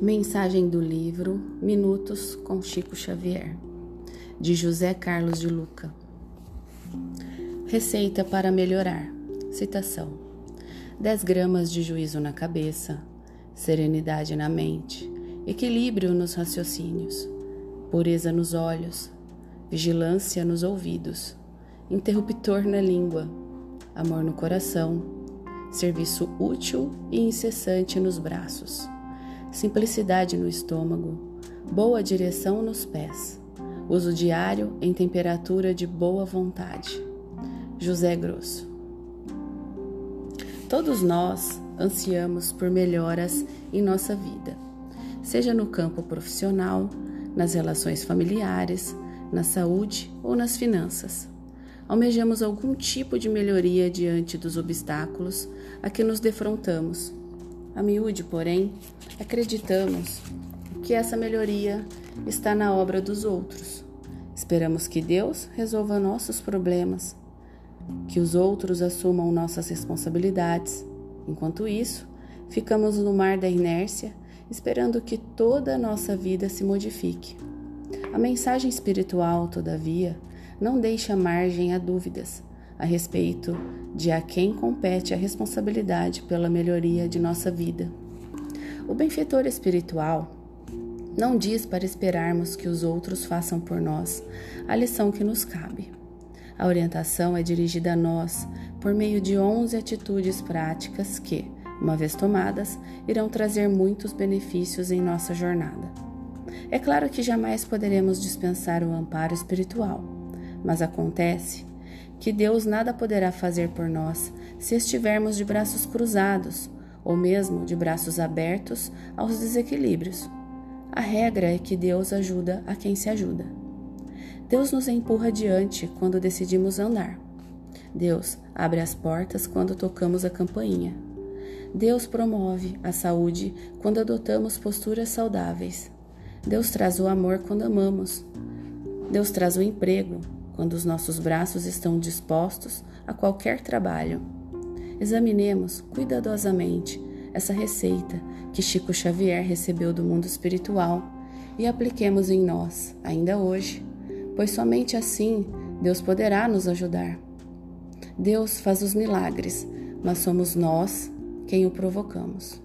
Mensagem do livro Minutos com Chico Xavier, de José Carlos de Luca. Receita para melhorar. Citação: 10 gramas de juízo na cabeça, serenidade na mente, equilíbrio nos raciocínios, pureza nos olhos, vigilância nos ouvidos, interruptor na língua, amor no coração, serviço útil e incessante nos braços simplicidade no estômago, boa direção nos pés, uso diário em temperatura de boa vontade. José Grosso. Todos nós ansiamos por melhoras em nossa vida, seja no campo profissional, nas relações familiares, na saúde ou nas finanças. Almejamos algum tipo de melhoria diante dos obstáculos a que nos defrontamos a miúde, porém, acreditamos que essa melhoria está na obra dos outros. Esperamos que Deus resolva nossos problemas, que os outros assumam nossas responsabilidades. Enquanto isso, ficamos no mar da inércia, esperando que toda a nossa vida se modifique. A mensagem espiritual, todavia, não deixa margem a dúvidas a respeito de a quem compete a responsabilidade pela melhoria de nossa vida. O benfeitor espiritual não diz para esperarmos que os outros façam por nós a lição que nos cabe. A orientação é dirigida a nós por meio de 11 atitudes práticas que, uma vez tomadas, irão trazer muitos benefícios em nossa jornada. É claro que jamais poderemos dispensar o amparo espiritual, mas acontece que Deus nada poderá fazer por nós se estivermos de braços cruzados ou mesmo de braços abertos aos desequilíbrios. A regra é que Deus ajuda a quem se ajuda. Deus nos empurra adiante quando decidimos andar. Deus abre as portas quando tocamos a campainha. Deus promove a saúde quando adotamos posturas saudáveis. Deus traz o amor quando amamos. Deus traz o emprego quando os nossos braços estão dispostos a qualquer trabalho. Examinemos cuidadosamente essa receita que Chico Xavier recebeu do mundo espiritual e apliquemos em nós, ainda hoje, pois somente assim Deus poderá nos ajudar. Deus faz os milagres, mas somos nós quem o provocamos.